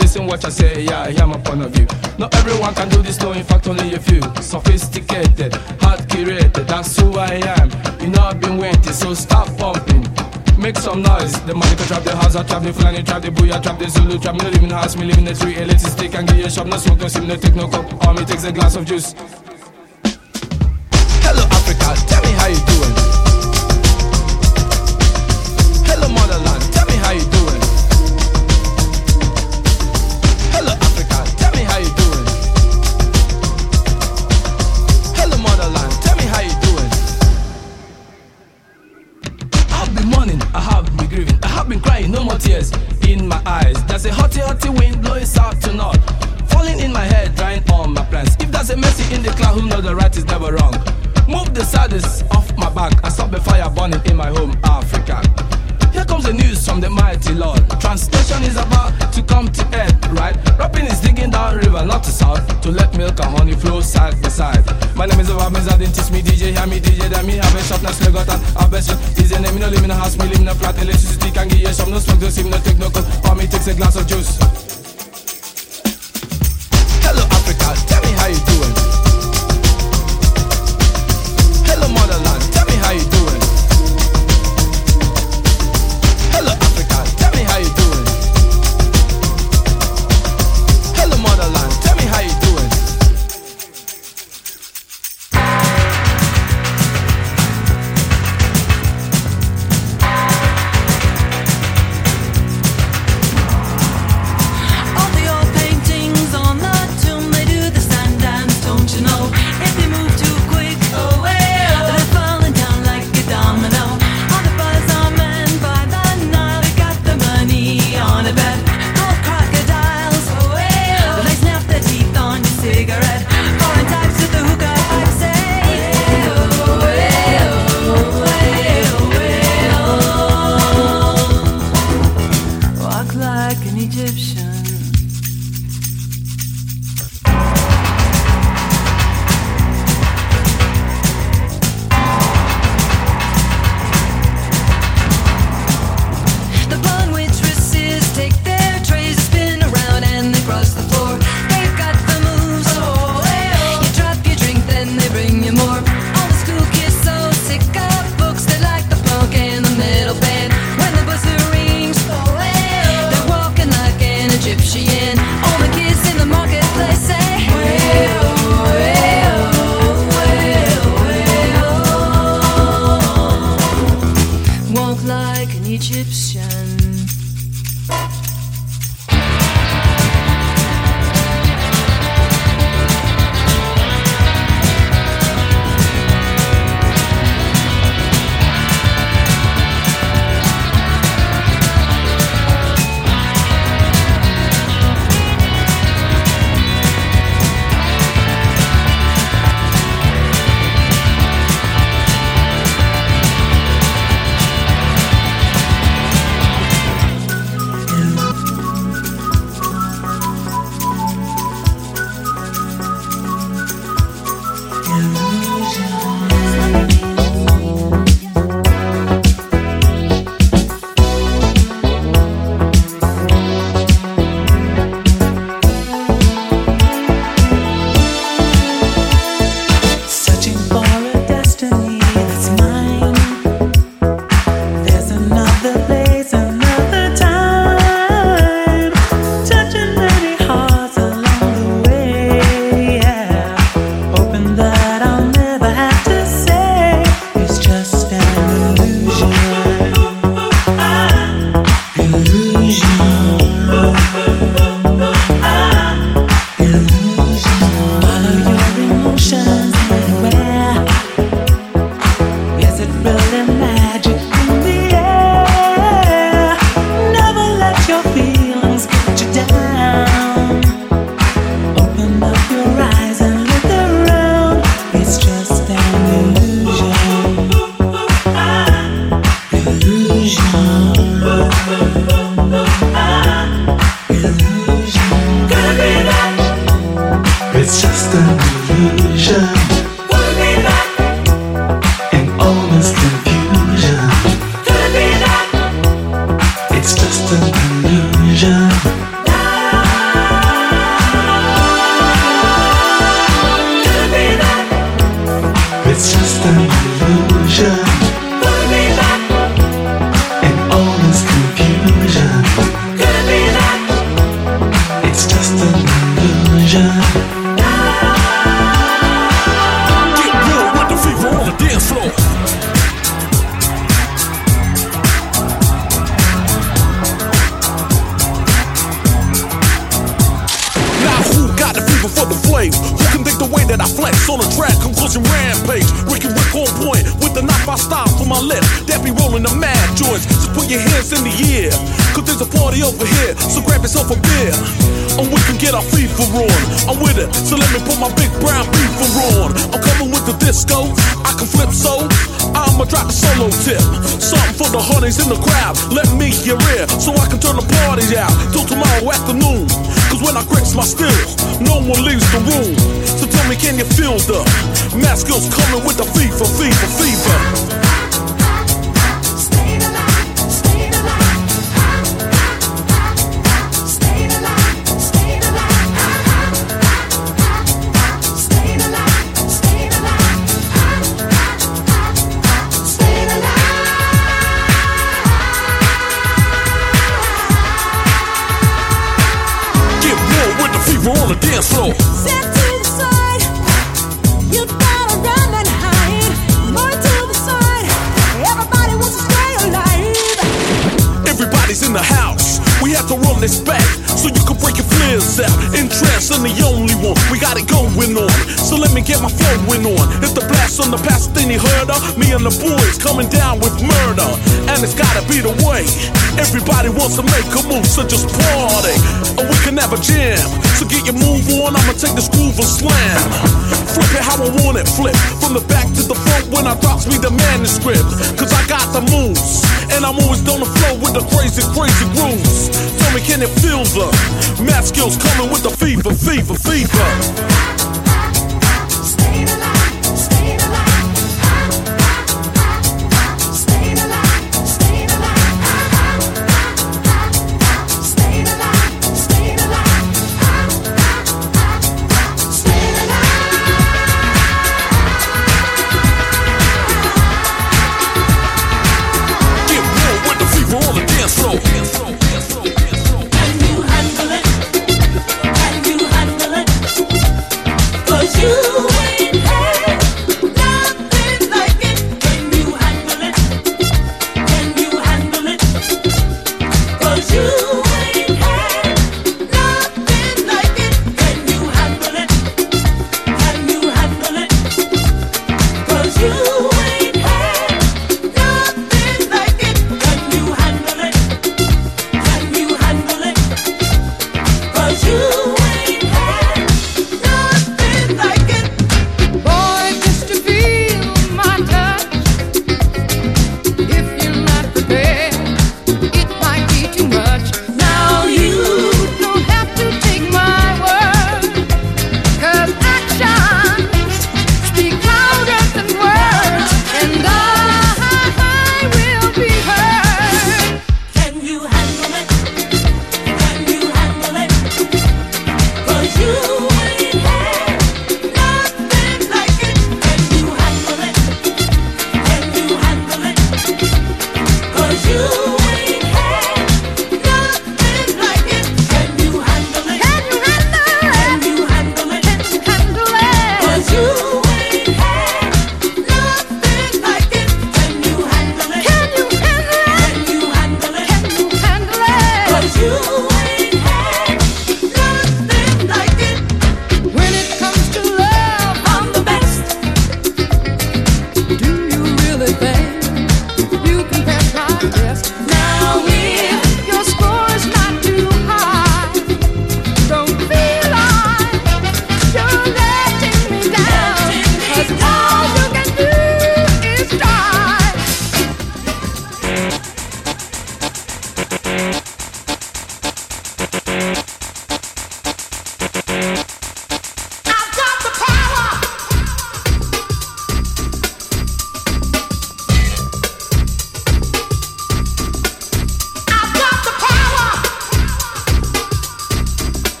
listen what I say, yeah, I am a point of view. Not everyone can do this, no, in fact, only a few. Sophisticated, hard curated, that's who I am. You know I've been waiting, so stop pumping. Make some noise. The money can trap the house, I trap the flanny, trap the booyah, trap the Zulu, trap me, no living house, me living the tree, elitist, stick and get your shop, no smoke, no sim, no take no cup. All me takes a glass of juice. My name is Rob, me Zadin, teach me DJ, hear me DJ, then me have a shop, now slug out and have a shop. Easy name, me no live in a house, me live in a flat, electricity can give you some, no smoke, no steam, no take no cold, for me takes a glass of juice. danger. Now who got the fever for the? Who can think the way that I flex on the track? Conclusion rampage. Ricky Rick on point with the knife I stop for my lip. That be rolling the mad joints. Just put your hands in the air. Party over here, so grab yourself a beer. And we can get our FIFA on. I'm with it, so let me put my big brown beaver on. I'm coming with the disco, I can flip so. I'ma drop a solo tip. Something for the honeys in the crowd. Let me hear it, so I can turn the party out till tomorrow afternoon. Cause when I grips my skills, no one leaves the room. So tell me, can you feel the mask skills coming with the fever, fever, fever? My flowing on. If the blast on the heard of me and the boys coming down with murder. And it's gotta be the way. Everybody wants to make a move, so just party. And we can have a jam. So get your move on, I'ma take this groove and slam. Flip it how I want it, flip. From the back to the front when I drops me the manuscript. Cause I got the moves. And I'm always on the flow with the crazy, crazy grooves. Tell me, can it feel the math skills coming with the fever, fever, fever?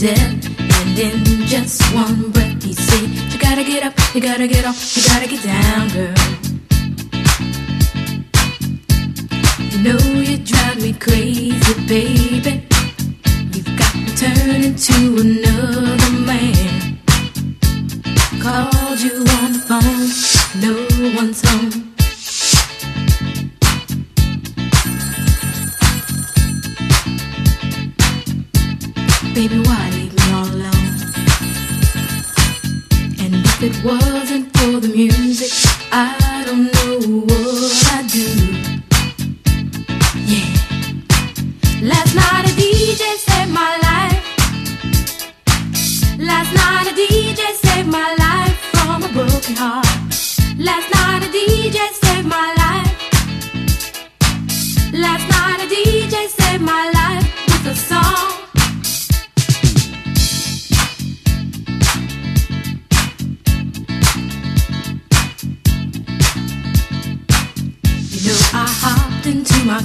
To death. And in just one breath he said, You gotta get up, you gotta get off, you gotta get down, girl. You know you drive me crazy, baby. You've got me turning to another man. Called you on the phone, no one's home. Baby, why wasn't for the music, I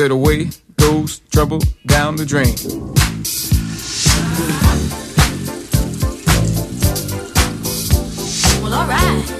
Said away goes trouble down the drain. Well, alright.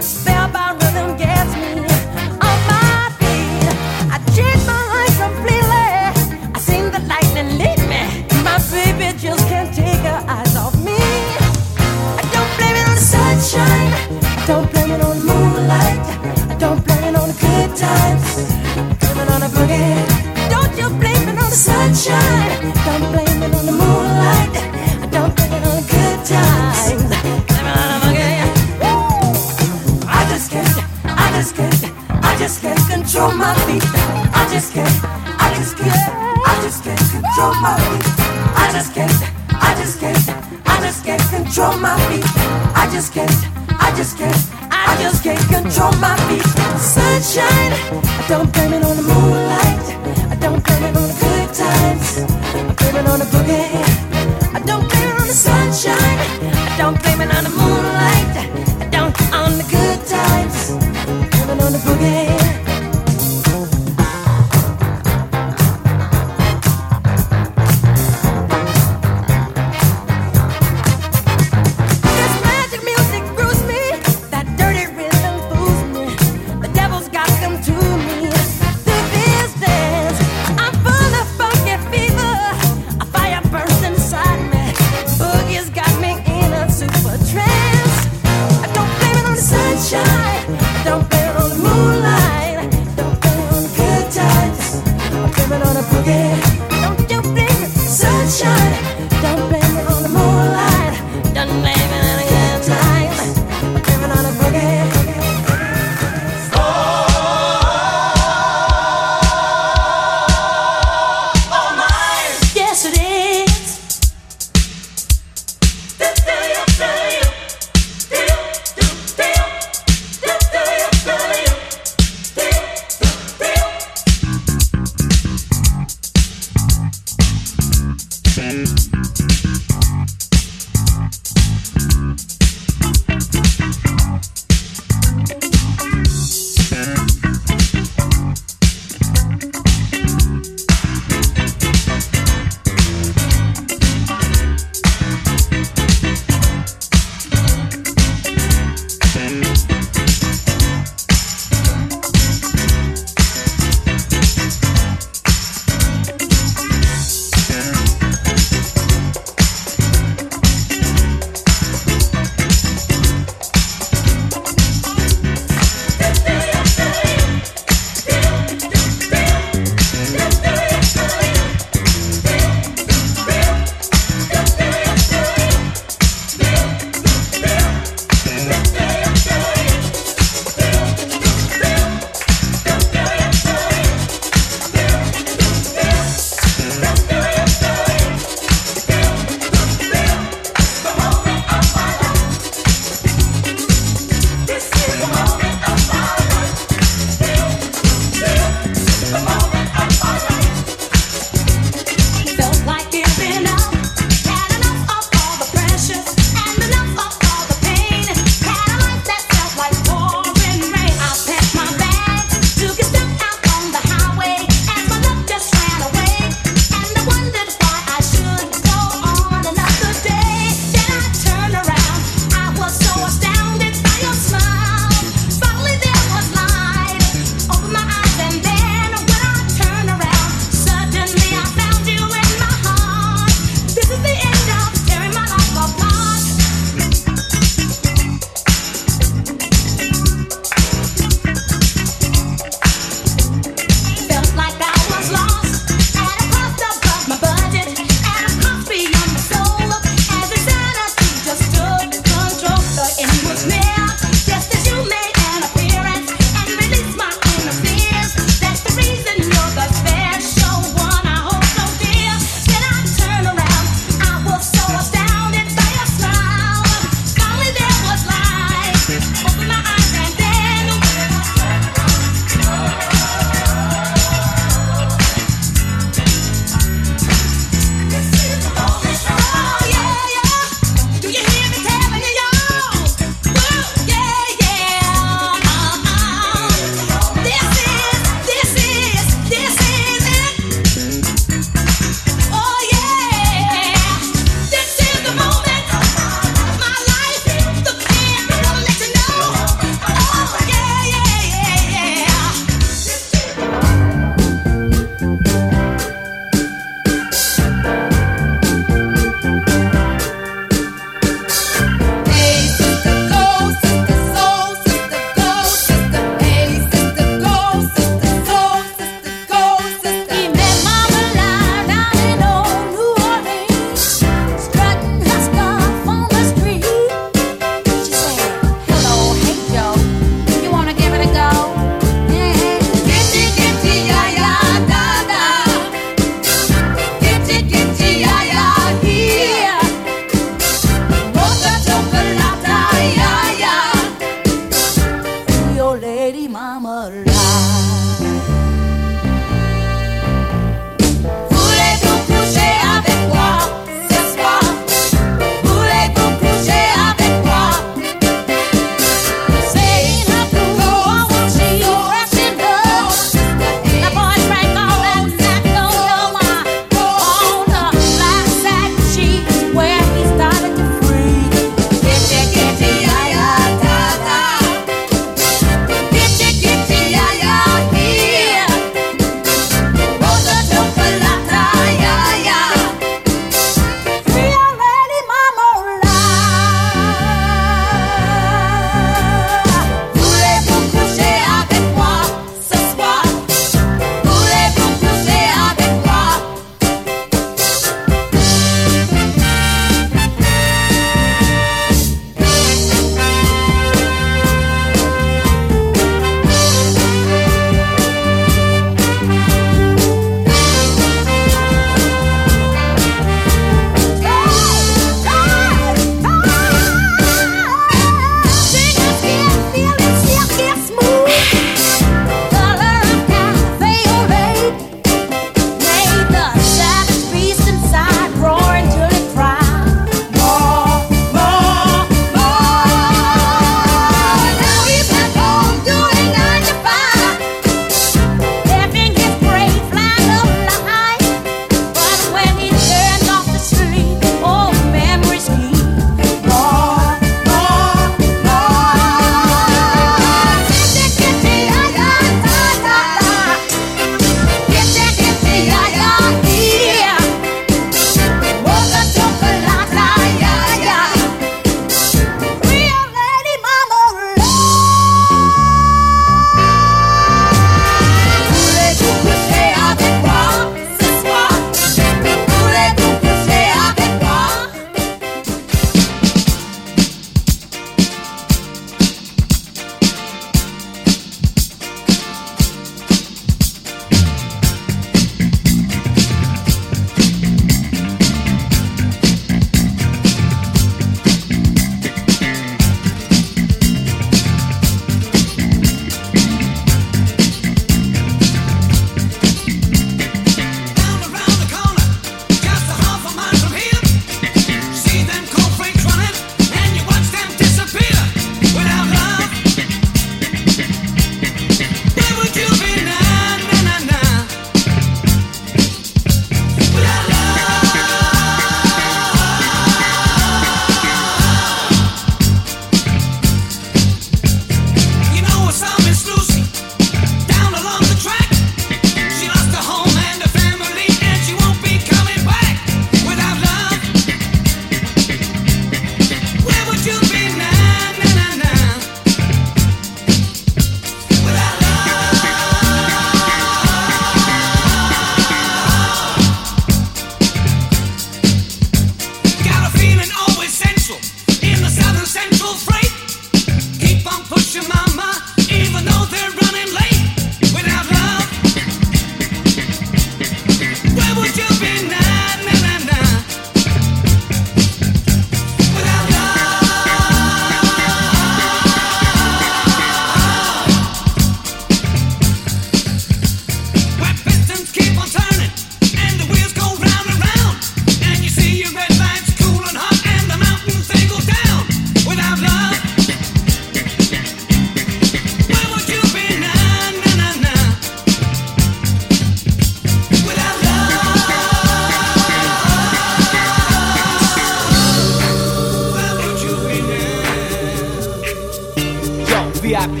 Let's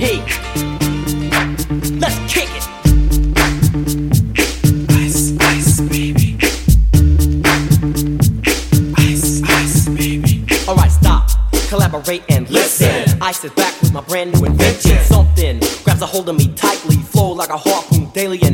kick it. Ice, ice, baby. Ice, ice, baby. Alright, stop, collaborate and listen. Ice is back with my brand new invention. Something grabs a hold of me tightly, flow like a harpoon daily and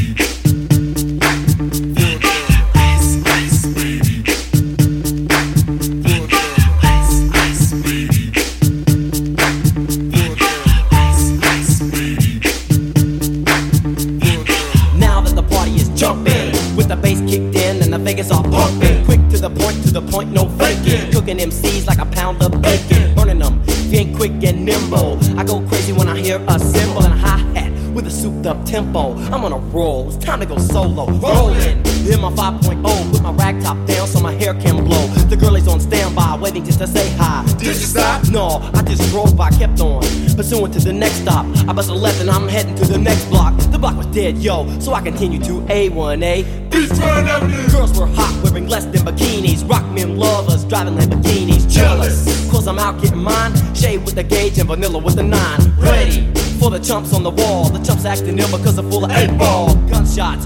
in Vegas all pumping. Quick to the point, to the point, no faking. Cooking MCs like a pound of bacon. Burning them, if you ain't quick and nimble. I go crazy when I hear a cymbal and a hi hat with a souped up tempo. I'm on a roll, it's time to go solo. Rolling, hit my 5.0, put my rag top down so my hair can blow. The girl is on standby, waiting just to say hi. Did you stop? No, I just drove by, kept on. Pursuing to the next stop. I bust a left and I'm heading to the next block. The block was dead, yo, so I continued to A1A. Beachfront Avenue. Girls were hot, wearing less than bikinis. Rock men lovers, driving Lamborghinis. Jealous, cause I'm out getting mine. Shade with the gauge and vanilla with the nine. Ready for the chumps on the wall. The chumps acting ill because they're full of eight ball. Gunshots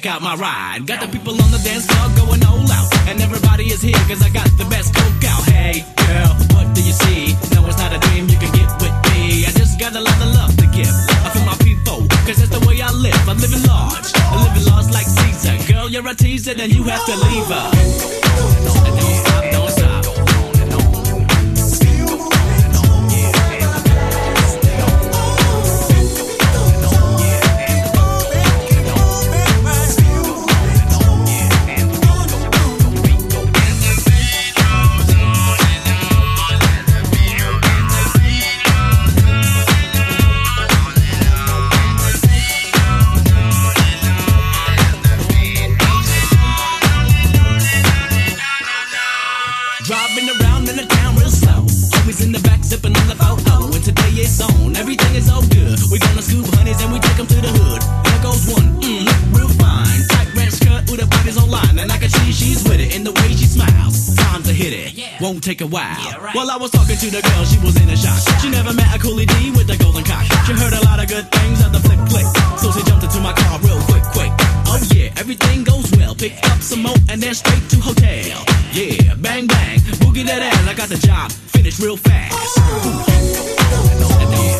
Check out my ride. Got the people everything goes well. Pick up some more and then straight to hotel. Yeah, bang bang, boogie that ass. I got the job finished real fast. Ooh.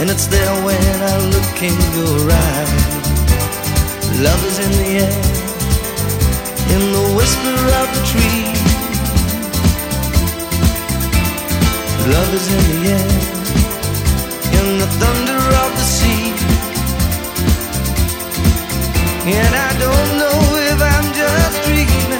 And it's there when I look in your eyes. Love is in the air, in the whisper of the tree. Love is in the air, in the thunder of the sea. And I don't know if I'm just dreaming.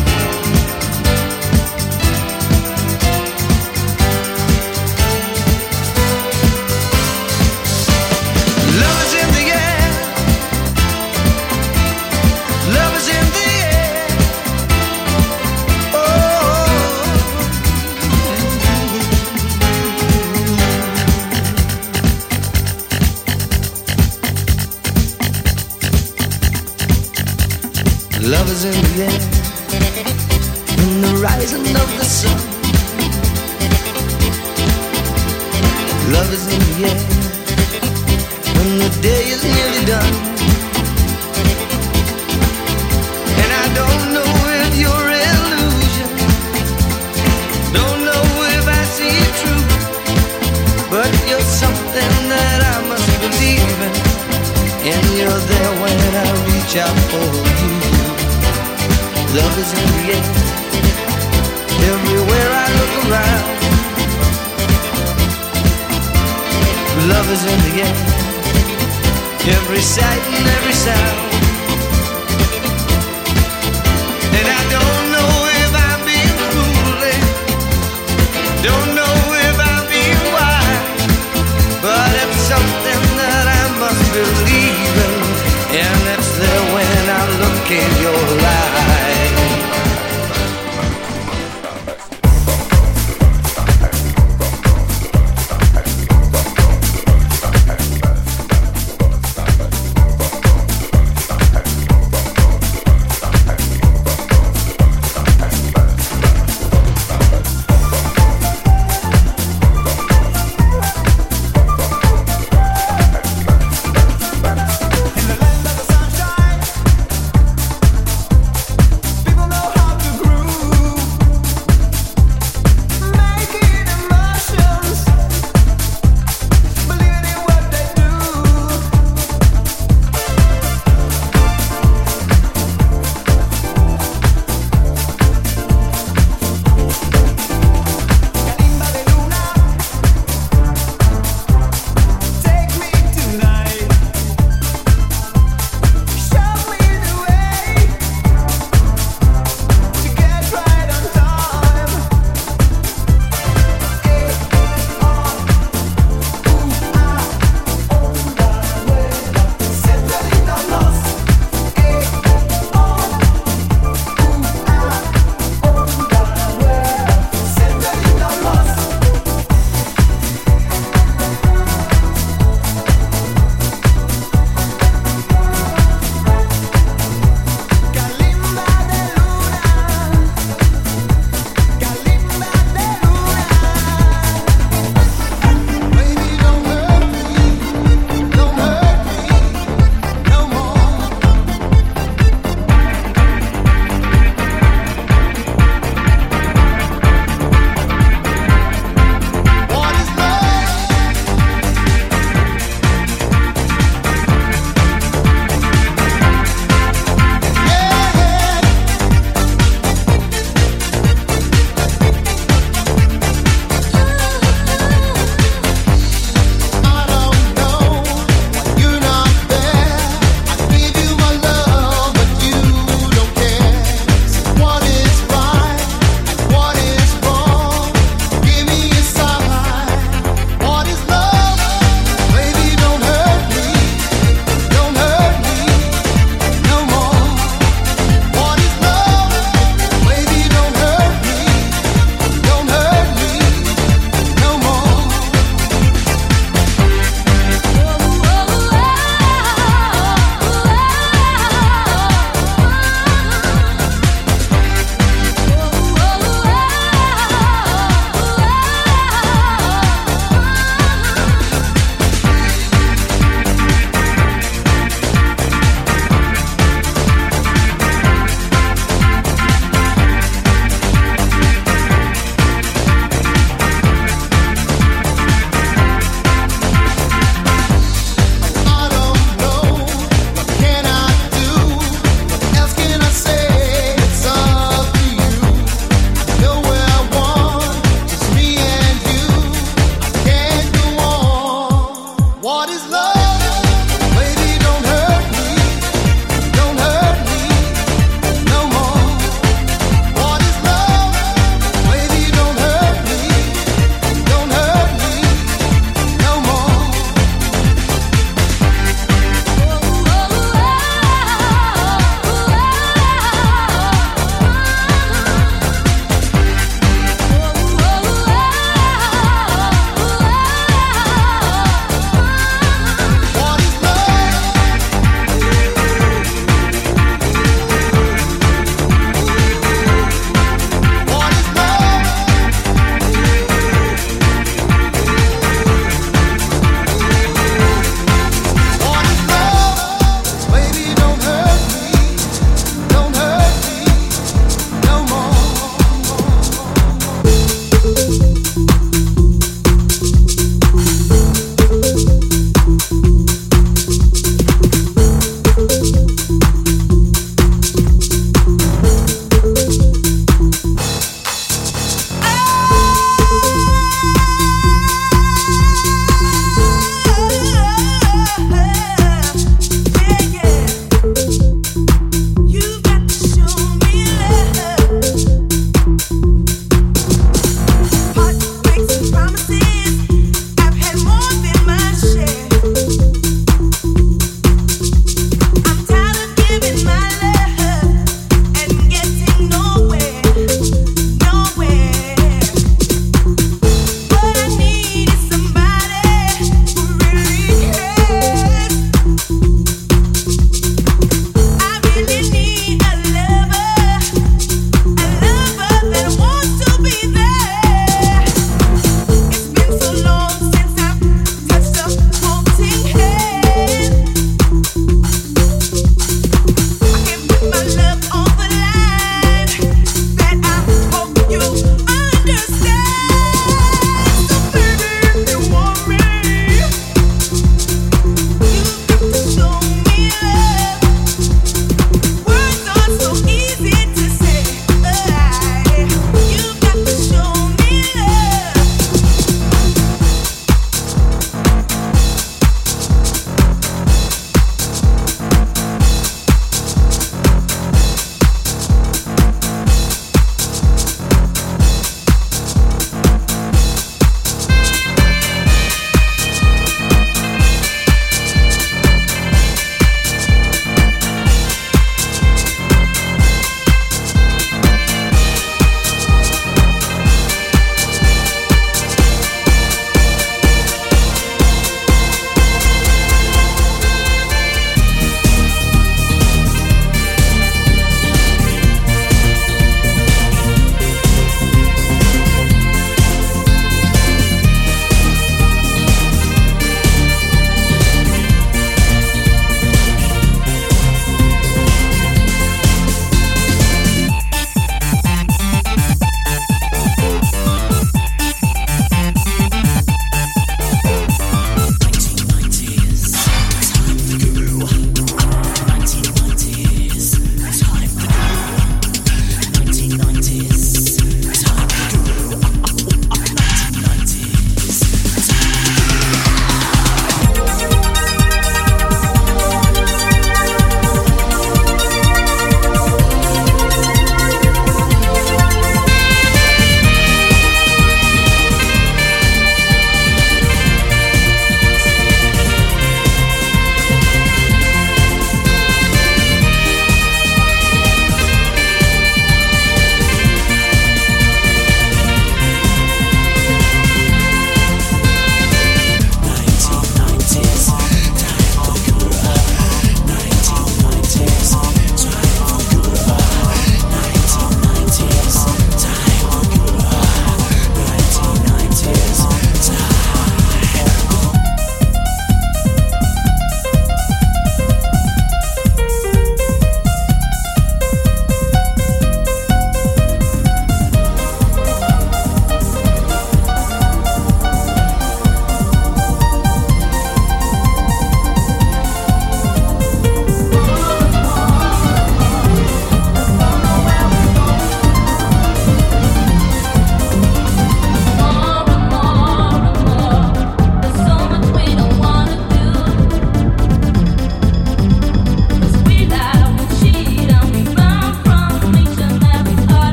You're there when I reach out for you. Love is in the air, everywhere I look around. Love is in the air, every sight and every sound. And I don't